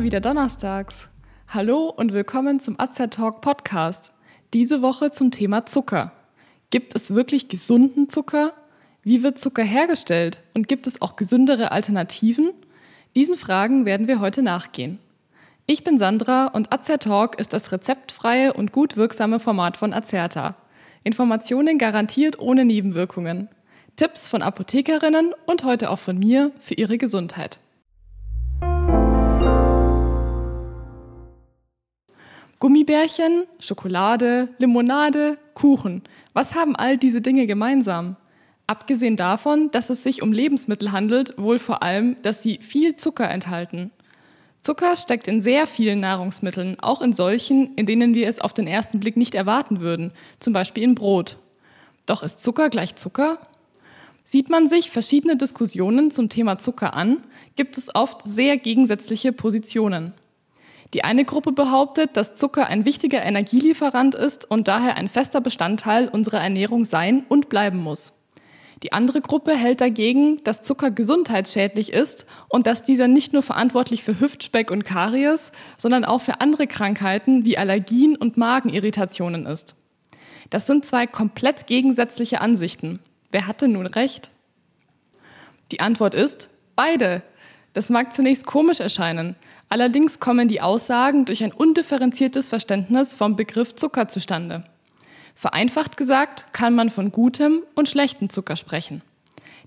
immer wieder donnerstags. Hallo und willkommen zum AZ Talk Podcast. Diese Woche zum Thema Zucker. Gibt es wirklich gesunden Zucker? Wie wird Zucker hergestellt? Und gibt es auch gesündere Alternativen? Diesen Fragen werden wir heute nachgehen. Ich bin Sandra und Azer Talk ist das rezeptfreie und gut wirksame Format von Azerta. Informationen garantiert ohne Nebenwirkungen. Tipps von Apothekerinnen und heute auch von mir für Ihre Gesundheit. Gummibärchen, Schokolade, Limonade, Kuchen. Was haben all diese Dinge gemeinsam? Abgesehen davon, dass es sich um Lebensmittel handelt, wohl vor allem, dass sie viel Zucker enthalten. Zucker steckt in sehr vielen Nahrungsmitteln, auch in solchen, in denen wir es auf den ersten Blick nicht erwarten würden, zum Beispiel in Brot. Doch ist Zucker gleich Zucker? Sieht man sich verschiedene Diskussionen zum Thema Zucker an, gibt es oft sehr gegensätzliche Positionen. Die eine Gruppe behauptet, dass Zucker ein wichtiger Energielieferant ist und daher ein fester Bestandteil unserer Ernährung sein und bleiben muss. Die andere Gruppe hält dagegen, dass Zucker gesundheitsschädlich ist und dass dieser nicht nur verantwortlich für Hüftspeck und Karies, sondern auch für andere Krankheiten wie Allergien und Magenirritationen ist. Das sind zwei komplett gegensätzliche Ansichten. Wer hatte nun recht? Die Antwort ist beide. Das mag zunächst komisch erscheinen. Allerdings kommen die Aussagen durch ein undifferenziertes Verständnis vom Begriff Zucker zustande. Vereinfacht gesagt kann man von gutem und schlechtem Zucker sprechen.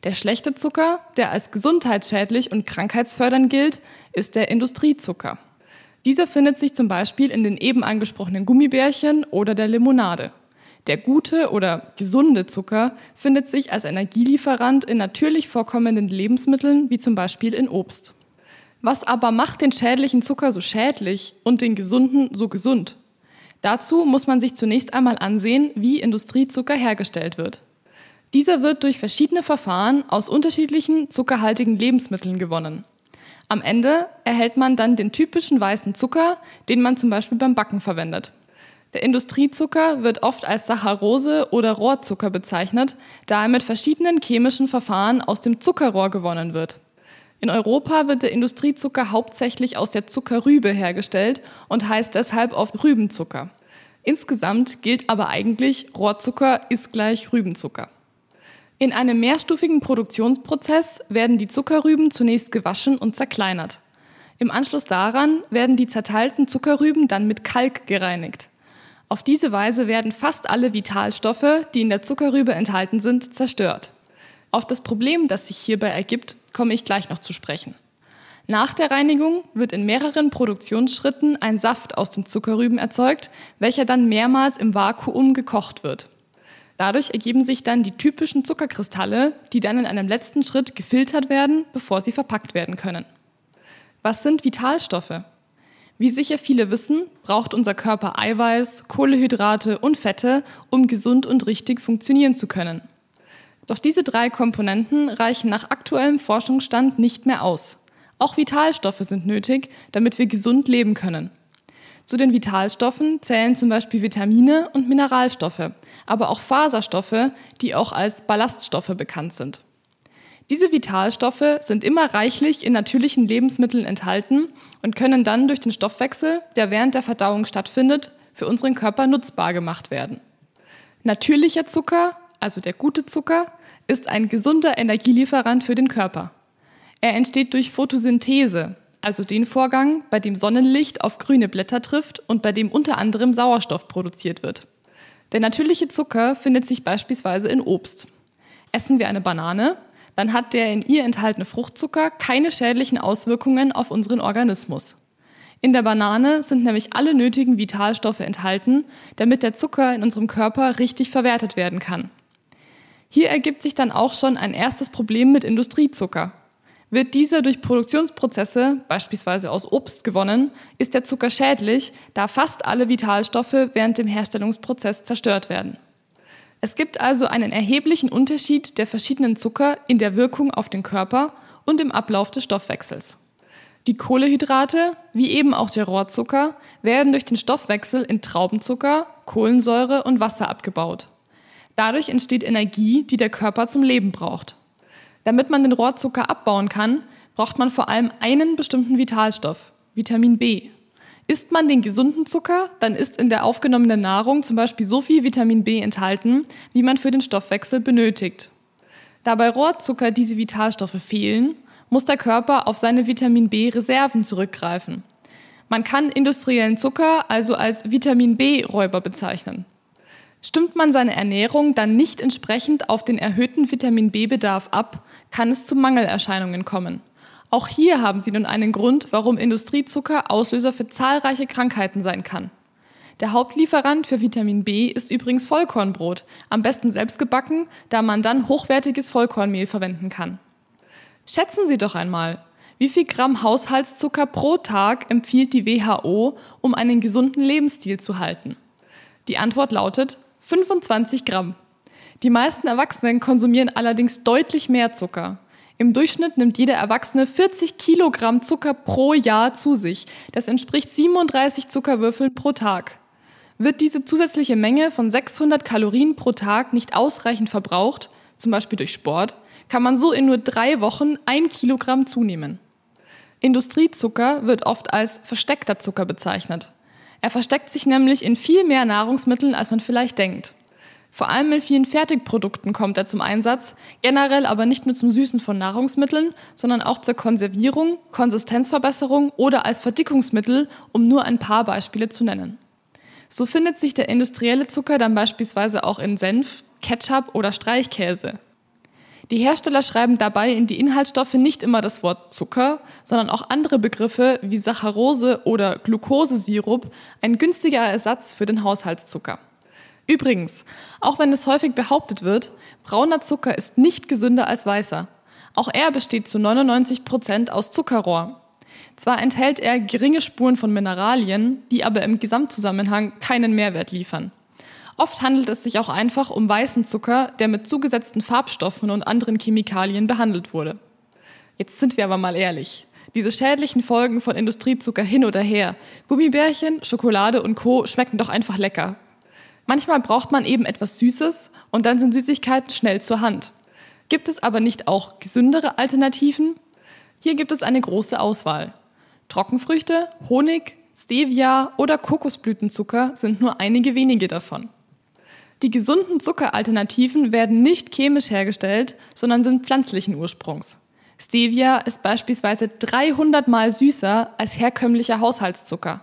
Der schlechte Zucker, der als gesundheitsschädlich und krankheitsfördernd gilt, ist der Industriezucker. Dieser findet sich zum Beispiel in den eben angesprochenen Gummibärchen oder der Limonade. Der gute oder gesunde Zucker findet sich als Energielieferant in natürlich vorkommenden Lebensmitteln wie zum Beispiel in Obst. Was aber macht den schädlichen Zucker so schädlich und den gesunden so gesund? Dazu muss man sich zunächst einmal ansehen, wie Industriezucker hergestellt wird. Dieser wird durch verschiedene Verfahren aus unterschiedlichen zuckerhaltigen Lebensmitteln gewonnen. Am Ende erhält man dann den typischen weißen Zucker, den man zum Beispiel beim Backen verwendet. Der Industriezucker wird oft als Saccharose oder Rohrzucker bezeichnet, da er mit verschiedenen chemischen Verfahren aus dem Zuckerrohr gewonnen wird. In Europa wird der Industriezucker hauptsächlich aus der Zuckerrübe hergestellt und heißt deshalb oft Rübenzucker. Insgesamt gilt aber eigentlich, Rohrzucker ist gleich Rübenzucker. In einem mehrstufigen Produktionsprozess werden die Zuckerrüben zunächst gewaschen und zerkleinert. Im Anschluss daran werden die zerteilten Zuckerrüben dann mit Kalk gereinigt. Auf diese Weise werden fast alle Vitalstoffe, die in der Zuckerrübe enthalten sind, zerstört. Auf das Problem, das sich hierbei ergibt, komme ich gleich noch zu sprechen. Nach der Reinigung wird in mehreren Produktionsschritten ein Saft aus den Zuckerrüben erzeugt, welcher dann mehrmals im Vakuum gekocht wird. Dadurch ergeben sich dann die typischen Zuckerkristalle, die dann in einem letzten Schritt gefiltert werden, bevor sie verpackt werden können. Was sind Vitalstoffe? Wie sicher viele wissen, braucht unser Körper Eiweiß, Kohlehydrate und Fette, um gesund und richtig funktionieren zu können. Doch diese drei Komponenten reichen nach aktuellem Forschungsstand nicht mehr aus. Auch Vitalstoffe sind nötig, damit wir gesund leben können. Zu den Vitalstoffen zählen zum Beispiel Vitamine und Mineralstoffe, aber auch Faserstoffe, die auch als Ballaststoffe bekannt sind. Diese Vitalstoffe sind immer reichlich in natürlichen Lebensmitteln enthalten und können dann durch den Stoffwechsel, der während der Verdauung stattfindet, für unseren Körper nutzbar gemacht werden. Natürlicher Zucker also der gute Zucker, ist ein gesunder Energielieferant für den Körper. Er entsteht durch Photosynthese, also den Vorgang, bei dem Sonnenlicht auf grüne Blätter trifft und bei dem unter anderem Sauerstoff produziert wird. Der natürliche Zucker findet sich beispielsweise in Obst. Essen wir eine Banane, dann hat der in ihr enthaltene Fruchtzucker keine schädlichen Auswirkungen auf unseren Organismus. In der Banane sind nämlich alle nötigen Vitalstoffe enthalten, damit der Zucker in unserem Körper richtig verwertet werden kann. Hier ergibt sich dann auch schon ein erstes Problem mit Industriezucker. Wird dieser durch Produktionsprozesse, beispielsweise aus Obst, gewonnen, ist der Zucker schädlich, da fast alle Vitalstoffe während dem Herstellungsprozess zerstört werden. Es gibt also einen erheblichen Unterschied der verschiedenen Zucker in der Wirkung auf den Körper und im Ablauf des Stoffwechsels. Die Kohlehydrate, wie eben auch der Rohrzucker, werden durch den Stoffwechsel in Traubenzucker, Kohlensäure und Wasser abgebaut. Dadurch entsteht Energie, die der Körper zum Leben braucht. Damit man den Rohrzucker abbauen kann, braucht man vor allem einen bestimmten Vitalstoff, Vitamin B. Isst man den gesunden Zucker, dann ist in der aufgenommenen Nahrung zum Beispiel so viel Vitamin B enthalten, wie man für den Stoffwechsel benötigt. Da bei Rohrzucker diese Vitalstoffe fehlen, muss der Körper auf seine Vitamin B-Reserven zurückgreifen. Man kann industriellen Zucker also als Vitamin B-Räuber bezeichnen. Stimmt man seine Ernährung dann nicht entsprechend auf den erhöhten Vitamin B-Bedarf ab, kann es zu Mangelerscheinungen kommen. Auch hier haben Sie nun einen Grund, warum Industriezucker Auslöser für zahlreiche Krankheiten sein kann. Der Hauptlieferant für Vitamin B ist übrigens Vollkornbrot, am besten selbst gebacken, da man dann hochwertiges Vollkornmehl verwenden kann. Schätzen Sie doch einmal, wie viel Gramm Haushaltszucker pro Tag empfiehlt die WHO, um einen gesunden Lebensstil zu halten? Die Antwort lautet 25 Gramm. Die meisten Erwachsenen konsumieren allerdings deutlich mehr Zucker. Im Durchschnitt nimmt jeder Erwachsene 40 Kilogramm Zucker pro Jahr zu sich. Das entspricht 37 Zuckerwürfeln pro Tag. Wird diese zusätzliche Menge von 600 Kalorien pro Tag nicht ausreichend verbraucht, zum Beispiel durch Sport, kann man so in nur drei Wochen ein Kilogramm zunehmen. Industriezucker wird oft als versteckter Zucker bezeichnet. Er versteckt sich nämlich in viel mehr Nahrungsmitteln, als man vielleicht denkt. Vor allem in vielen Fertigprodukten kommt er zum Einsatz, generell aber nicht nur zum Süßen von Nahrungsmitteln, sondern auch zur Konservierung, Konsistenzverbesserung oder als Verdickungsmittel, um nur ein paar Beispiele zu nennen. So findet sich der industrielle Zucker dann beispielsweise auch in Senf, Ketchup oder Streichkäse. Die Hersteller schreiben dabei in die Inhaltsstoffe nicht immer das Wort Zucker, sondern auch andere Begriffe wie Saccharose oder Glukosesirup, ein günstiger Ersatz für den Haushaltszucker. Übrigens, auch wenn es häufig behauptet wird, brauner Zucker ist nicht gesünder als weißer. Auch er besteht zu 99 Prozent aus Zuckerrohr. Zwar enthält er geringe Spuren von Mineralien, die aber im Gesamtzusammenhang keinen Mehrwert liefern. Oft handelt es sich auch einfach um weißen Zucker, der mit zugesetzten Farbstoffen und anderen Chemikalien behandelt wurde. Jetzt sind wir aber mal ehrlich. Diese schädlichen Folgen von Industriezucker hin oder her, Gummibärchen, Schokolade und Co. schmecken doch einfach lecker. Manchmal braucht man eben etwas Süßes und dann sind Süßigkeiten schnell zur Hand. Gibt es aber nicht auch gesündere Alternativen? Hier gibt es eine große Auswahl. Trockenfrüchte, Honig, Stevia oder Kokosblütenzucker sind nur einige wenige davon. Die gesunden Zuckeralternativen werden nicht chemisch hergestellt, sondern sind pflanzlichen Ursprungs. Stevia ist beispielsweise 300 mal süßer als herkömmlicher Haushaltszucker.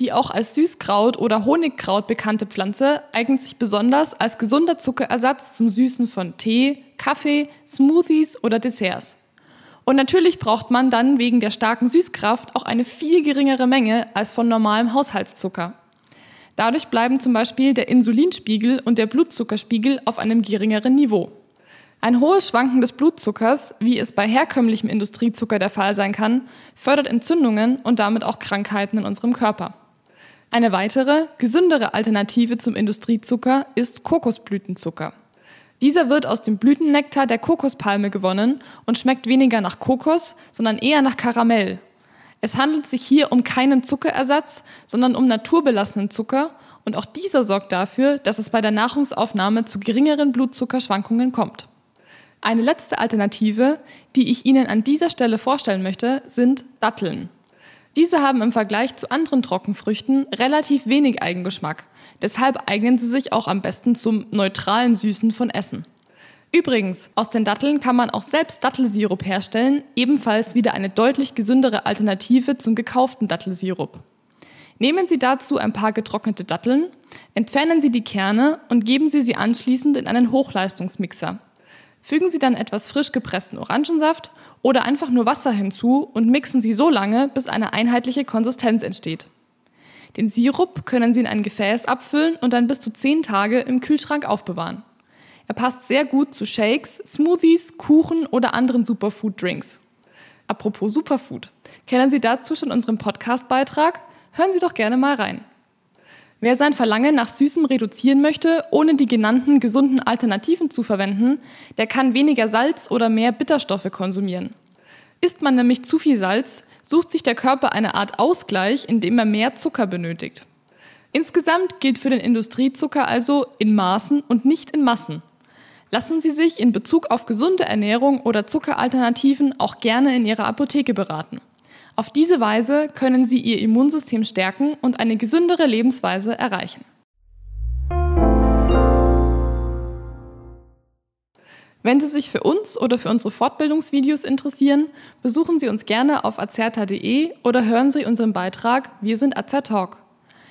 Die auch als Süßkraut oder Honigkraut bekannte Pflanze eignet sich besonders als gesunder Zuckerersatz zum Süßen von Tee, Kaffee, Smoothies oder Desserts. Und natürlich braucht man dann wegen der starken Süßkraft auch eine viel geringere Menge als von normalem Haushaltszucker. Dadurch bleiben zum Beispiel der Insulinspiegel und der Blutzuckerspiegel auf einem geringeren Niveau. Ein hohes Schwanken des Blutzuckers, wie es bei herkömmlichem Industriezucker der Fall sein kann, fördert Entzündungen und damit auch Krankheiten in unserem Körper. Eine weitere, gesündere Alternative zum Industriezucker ist Kokosblütenzucker. Dieser wird aus dem Blütennektar der Kokospalme gewonnen und schmeckt weniger nach Kokos, sondern eher nach Karamell. Es handelt sich hier um keinen Zuckerersatz, sondern um naturbelassenen Zucker und auch dieser sorgt dafür, dass es bei der Nahrungsaufnahme zu geringeren Blutzuckerschwankungen kommt. Eine letzte Alternative, die ich Ihnen an dieser Stelle vorstellen möchte, sind Datteln. Diese haben im Vergleich zu anderen Trockenfrüchten relativ wenig Eigengeschmack. Deshalb eignen sie sich auch am besten zum neutralen Süßen von Essen. Übrigens, aus den Datteln kann man auch selbst Dattelsirup herstellen, ebenfalls wieder eine deutlich gesündere Alternative zum gekauften Dattelsirup. Nehmen Sie dazu ein paar getrocknete Datteln, entfernen Sie die Kerne und geben Sie sie anschließend in einen Hochleistungsmixer. Fügen Sie dann etwas frisch gepressten Orangensaft oder einfach nur Wasser hinzu und mixen Sie so lange, bis eine einheitliche Konsistenz entsteht. Den Sirup können Sie in ein Gefäß abfüllen und dann bis zu 10 Tage im Kühlschrank aufbewahren. Er passt sehr gut zu Shakes, Smoothies, Kuchen oder anderen Superfood-Drinks. Apropos Superfood, kennen Sie dazu schon unseren Podcast-Beitrag? Hören Sie doch gerne mal rein. Wer sein Verlangen nach Süßem reduzieren möchte, ohne die genannten gesunden Alternativen zu verwenden, der kann weniger Salz oder mehr Bitterstoffe konsumieren. Isst man nämlich zu viel Salz, sucht sich der Körper eine Art Ausgleich, indem er mehr Zucker benötigt. Insgesamt gilt für den Industriezucker also in Maßen und nicht in Massen. Lassen Sie sich in Bezug auf gesunde Ernährung oder Zuckeralternativen auch gerne in Ihrer Apotheke beraten. Auf diese Weise können Sie Ihr Immunsystem stärken und eine gesündere Lebensweise erreichen. Wenn Sie sich für uns oder für unsere Fortbildungsvideos interessieren, besuchen Sie uns gerne auf azerta.de oder hören Sie unseren Beitrag Wir sind Azertalk.